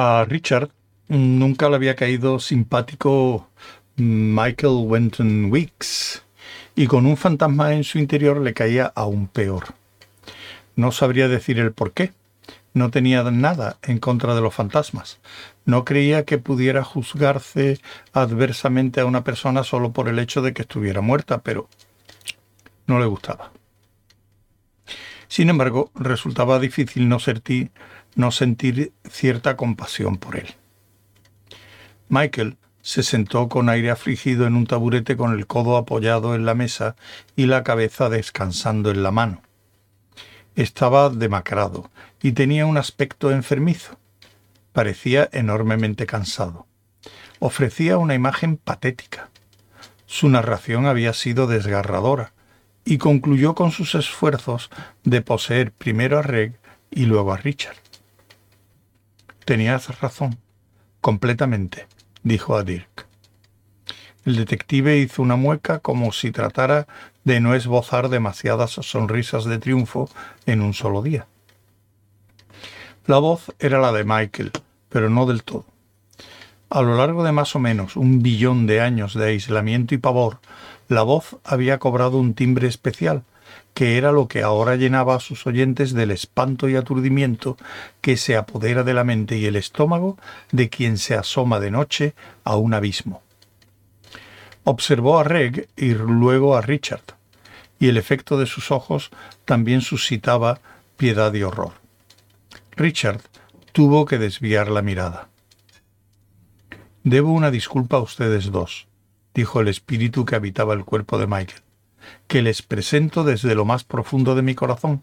A Richard nunca le había caído simpático Michael Wenton Weeks y con un fantasma en su interior le caía aún peor. No sabría decir el por qué. No tenía nada en contra de los fantasmas. No creía que pudiera juzgarse adversamente a una persona solo por el hecho de que estuviera muerta, pero no le gustaba. Sin embargo, resultaba difícil no sentir, no sentir cierta compasión por él. Michael se sentó con aire afligido en un taburete con el codo apoyado en la mesa y la cabeza descansando en la mano. Estaba demacrado y tenía un aspecto enfermizo. Parecía enormemente cansado. Ofrecía una imagen patética. Su narración había sido desgarradora y concluyó con sus esfuerzos de poseer primero a Reg y luego a Richard. Tenías razón, completamente dijo a Dirk. El detective hizo una mueca como si tratara de no esbozar demasiadas sonrisas de triunfo en un solo día. La voz era la de Michael, pero no del todo. A lo largo de más o menos un billón de años de aislamiento y pavor, la voz había cobrado un timbre especial, que era lo que ahora llenaba a sus oyentes del espanto y aturdimiento que se apodera de la mente y el estómago de quien se asoma de noche a un abismo. Observó a Reg y luego a Richard, y el efecto de sus ojos también suscitaba piedad y horror. Richard tuvo que desviar la mirada. Debo una disculpa a ustedes dos, dijo el espíritu que habitaba el cuerpo de Michael que les presento desde lo más profundo de mi corazón,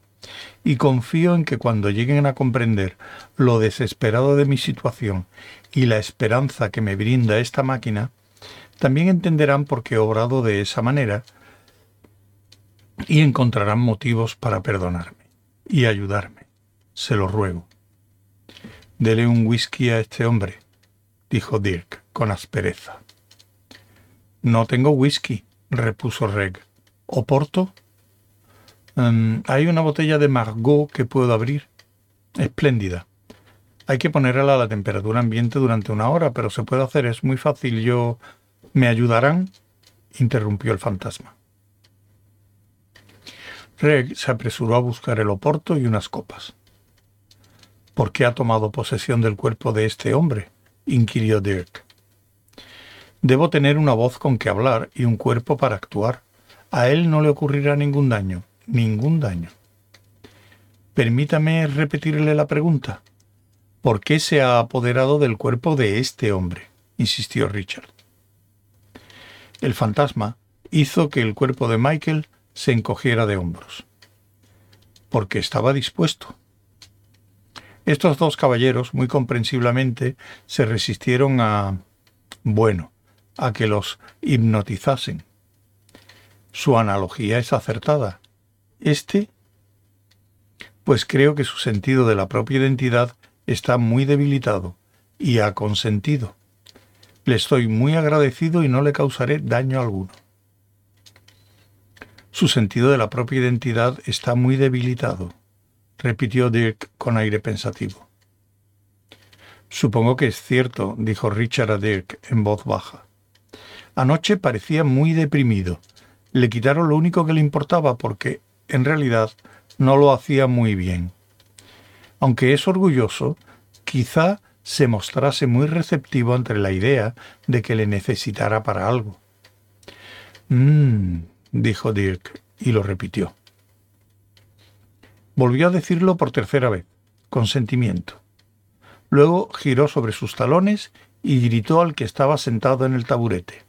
y confío en que cuando lleguen a comprender lo desesperado de mi situación y la esperanza que me brinda esta máquina, también entenderán por qué he obrado de esa manera y encontrarán motivos para perdonarme y ayudarme. Se lo ruego. Dele un whisky a este hombre, dijo Dirk con aspereza. No tengo whisky, repuso Reg. Oporto. Em, hay una botella de Margot que puedo abrir. Espléndida. Hay que ponerla a la temperatura ambiente durante una hora, pero se puede hacer, es muy fácil. Yo. ¿Me ayudarán? interrumpió el fantasma. Reg se apresuró a buscar el oporto y unas copas. ¿Por qué ha tomado posesión del cuerpo de este hombre? inquirió Dirk. Debo tener una voz con que hablar y un cuerpo para actuar. A él no le ocurrirá ningún daño, ningún daño. Permítame repetirle la pregunta. ¿Por qué se ha apoderado del cuerpo de este hombre? insistió Richard. El fantasma hizo que el cuerpo de Michael se encogiera de hombros. Porque estaba dispuesto. Estos dos caballeros, muy comprensiblemente, se resistieron a... bueno, a que los hipnotizasen. Su analogía es acertada. Este, pues creo que su sentido de la propia identidad está muy debilitado y ha consentido. Le estoy muy agradecido y no le causaré daño alguno. Su sentido de la propia identidad está muy debilitado, repitió Dirk con aire pensativo. Supongo que es cierto, dijo Richard a Dirk en voz baja. Anoche parecía muy deprimido le quitaron lo único que le importaba porque, en realidad, no lo hacía muy bien. Aunque es orgulloso, quizá se mostrase muy receptivo ante la idea de que le necesitara para algo. Mmm, dijo Dirk, y lo repitió. Volvió a decirlo por tercera vez, con sentimiento. Luego giró sobre sus talones y gritó al que estaba sentado en el taburete.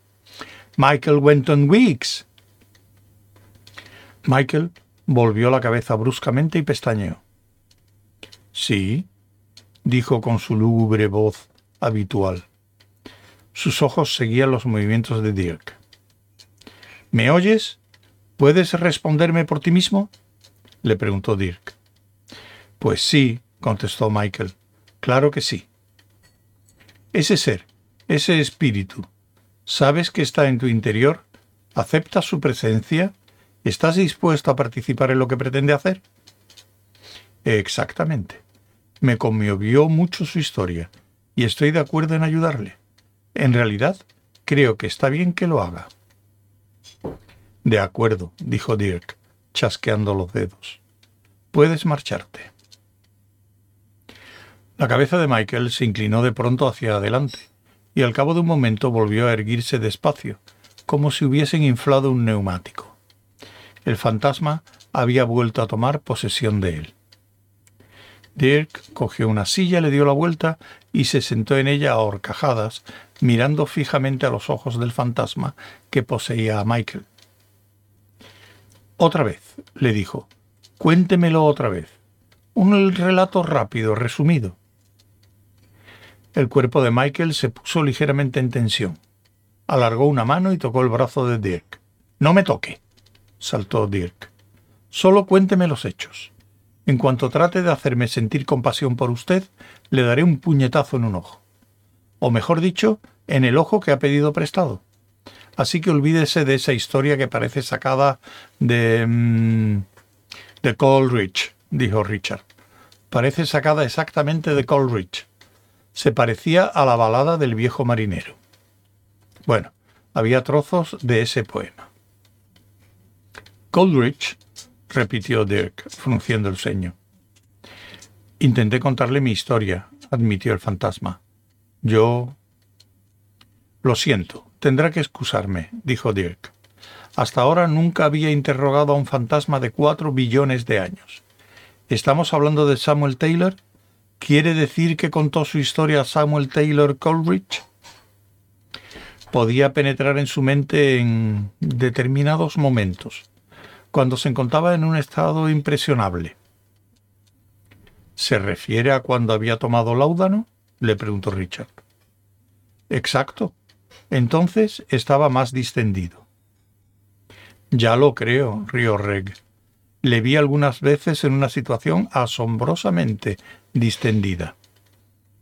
Michael Wenton Weeks. Michael volvió la cabeza bruscamente y pestañeó. Sí, dijo con su lúgubre voz habitual. Sus ojos seguían los movimientos de Dirk. ¿Me oyes? ¿Puedes responderme por ti mismo? le preguntó Dirk. Pues sí, contestó Michael. Claro que sí. Ese ser, ese espíritu, ¿sabes que está en tu interior? ¿Aceptas su presencia? ¿Estás dispuesto a participar en lo que pretende hacer? Exactamente. Me conmovió mucho su historia y estoy de acuerdo en ayudarle. En realidad, creo que está bien que lo haga. De acuerdo, dijo Dirk, chasqueando los dedos. Puedes marcharte. La cabeza de Michael se inclinó de pronto hacia adelante, y al cabo de un momento volvió a erguirse despacio, como si hubiesen inflado un neumático. El fantasma había vuelto a tomar posesión de él. Dirk cogió una silla, le dio la vuelta y se sentó en ella a horcajadas, mirando fijamente a los ojos del fantasma que poseía a Michael. Otra vez, le dijo, cuéntemelo otra vez. Un relato rápido, resumido. El cuerpo de Michael se puso ligeramente en tensión. Alargó una mano y tocó el brazo de Dirk. No me toque, saltó Dirk. Solo cuénteme los hechos. En cuanto trate de hacerme sentir compasión por usted, le daré un puñetazo en un ojo. O mejor dicho, en el ojo que ha pedido prestado. Así que olvídese de esa historia que parece sacada de... Mm, de Coleridge, dijo Richard. Parece sacada exactamente de Coleridge se parecía a la balada del viejo marinero. Bueno, había trozos de ese poema. Coleridge, repitió Dirk, frunciendo el ceño. Intenté contarle mi historia, admitió el fantasma. Yo... Lo siento, tendrá que excusarme, dijo Dirk. Hasta ahora nunca había interrogado a un fantasma de cuatro billones de años. ¿Estamos hablando de Samuel Taylor? ¿Quiere decir que contó su historia a Samuel Taylor Coleridge? Podía penetrar en su mente en determinados momentos, cuando se encontraba en un estado impresionable. ¿Se refiere a cuando había tomado láudano? le preguntó Richard. Exacto. Entonces estaba más distendido. Ya lo creo, rió Reg. Le vi algunas veces en una situación asombrosamente distendida.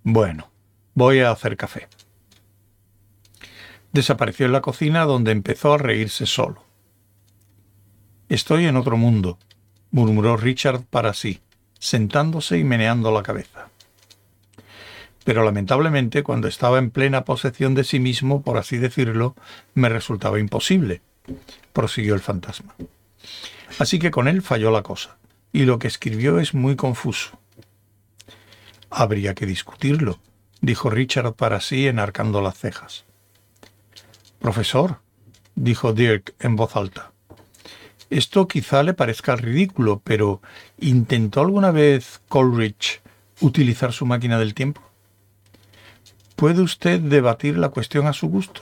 Bueno, voy a hacer café. Desapareció en la cocina donde empezó a reírse solo. Estoy en otro mundo, murmuró Richard para sí, sentándose y meneando la cabeza. Pero lamentablemente, cuando estaba en plena posesión de sí mismo, por así decirlo, me resultaba imposible, prosiguió el fantasma. Así que con él falló la cosa, y lo que escribió es muy confuso. Habría que discutirlo, dijo Richard para sí enarcando las cejas. Profesor, dijo Dirk en voz alta. Esto quizá le parezca ridículo, pero ¿intentó alguna vez Coleridge utilizar su máquina del tiempo? Puede usted debatir la cuestión a su gusto,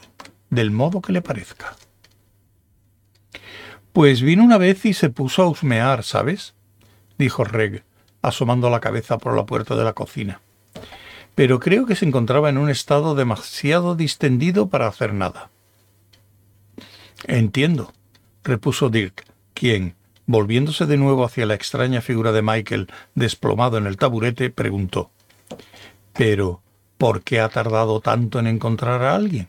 del modo que le parezca. Pues vino una vez y se puso a husmear, ¿sabes? dijo Reg, asomando la cabeza por la puerta de la cocina. Pero creo que se encontraba en un estado demasiado distendido para hacer nada. Entiendo, repuso Dirk, quien, volviéndose de nuevo hacia la extraña figura de Michael desplomado en el taburete, preguntó Pero, ¿por qué ha tardado tanto en encontrar a alguien?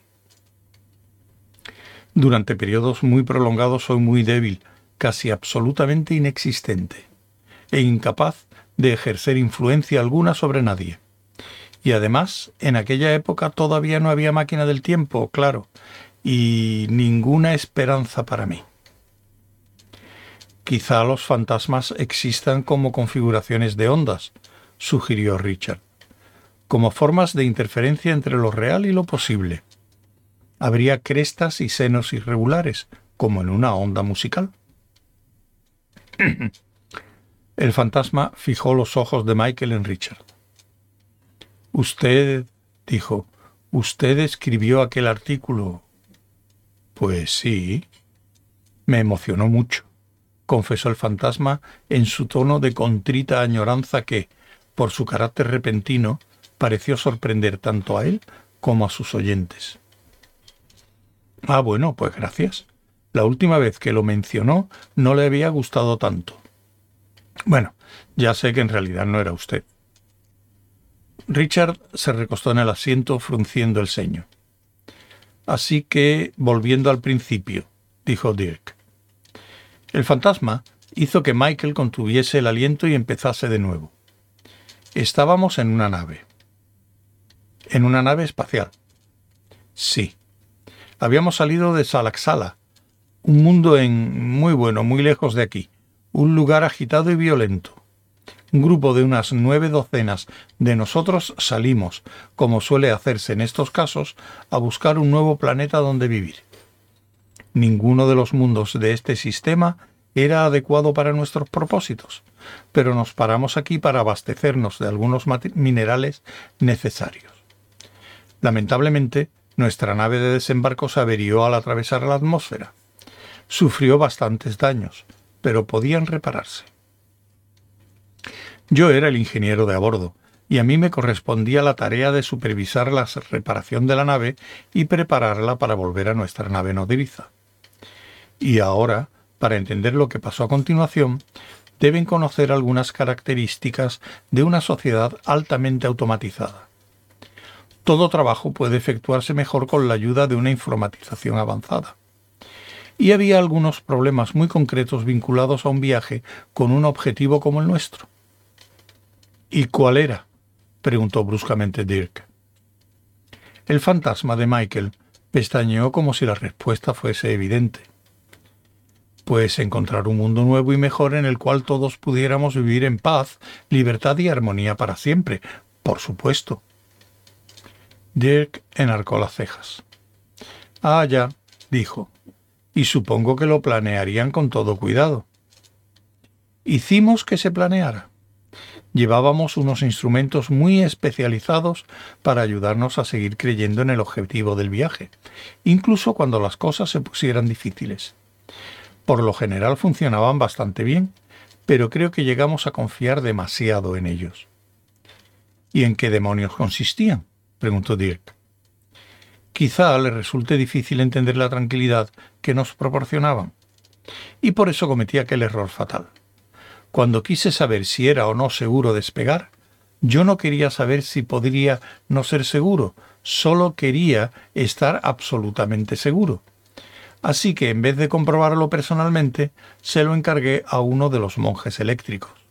Durante periodos muy prolongados soy muy débil, casi absolutamente inexistente, e incapaz de ejercer influencia alguna sobre nadie. Y además, en aquella época todavía no había máquina del tiempo, claro, y ninguna esperanza para mí. Quizá los fantasmas existan como configuraciones de ondas, sugirió Richard, como formas de interferencia entre lo real y lo posible. Habría crestas y senos irregulares, como en una onda musical. El fantasma fijó los ojos de Michael en Richard. Usted, dijo, usted escribió aquel artículo. Pues sí. Me emocionó mucho, confesó el fantasma en su tono de contrita añoranza que, por su carácter repentino, pareció sorprender tanto a él como a sus oyentes. Ah, bueno, pues gracias. La última vez que lo mencionó no le había gustado tanto. Bueno, ya sé que en realidad no era usted. Richard se recostó en el asiento frunciendo el ceño. Así que, volviendo al principio, dijo Dirk. El fantasma hizo que Michael contuviese el aliento y empezase de nuevo. Estábamos en una nave. ¿En una nave espacial? Sí. Habíamos salido de Salaxala, un mundo en muy bueno, muy lejos de aquí, un lugar agitado y violento. Un grupo de unas nueve docenas de nosotros salimos, como suele hacerse en estos casos, a buscar un nuevo planeta donde vivir. Ninguno de los mundos de este sistema era adecuado para nuestros propósitos, pero nos paramos aquí para abastecernos de algunos minerales necesarios. Lamentablemente, nuestra nave de desembarco se averió al atravesar la atmósfera. Sufrió bastantes daños, pero podían repararse. Yo era el ingeniero de a bordo, y a mí me correspondía la tarea de supervisar la reparación de la nave y prepararla para volver a nuestra nave nodriza. Y ahora, para entender lo que pasó a continuación, deben conocer algunas características de una sociedad altamente automatizada. Todo trabajo puede efectuarse mejor con la ayuda de una informatización avanzada. Y había algunos problemas muy concretos vinculados a un viaje con un objetivo como el nuestro. ¿Y cuál era? preguntó bruscamente Dirk. El fantasma de Michael pestañeó como si la respuesta fuese evidente. Pues encontrar un mundo nuevo y mejor en el cual todos pudiéramos vivir en paz, libertad y armonía para siempre, por supuesto. Dirk enarcó las cejas. Ah, ya, dijo, y supongo que lo planearían con todo cuidado. Hicimos que se planeara. Llevábamos unos instrumentos muy especializados para ayudarnos a seguir creyendo en el objetivo del viaje, incluso cuando las cosas se pusieran difíciles. Por lo general funcionaban bastante bien, pero creo que llegamos a confiar demasiado en ellos. ¿Y en qué demonios consistían? preguntó Dirk. Quizá le resulte difícil entender la tranquilidad que nos proporcionaban, y por eso cometí aquel error fatal. Cuando quise saber si era o no seguro despegar, yo no quería saber si podría no ser seguro, solo quería estar absolutamente seguro. Así que en vez de comprobarlo personalmente, se lo encargué a uno de los monjes eléctricos.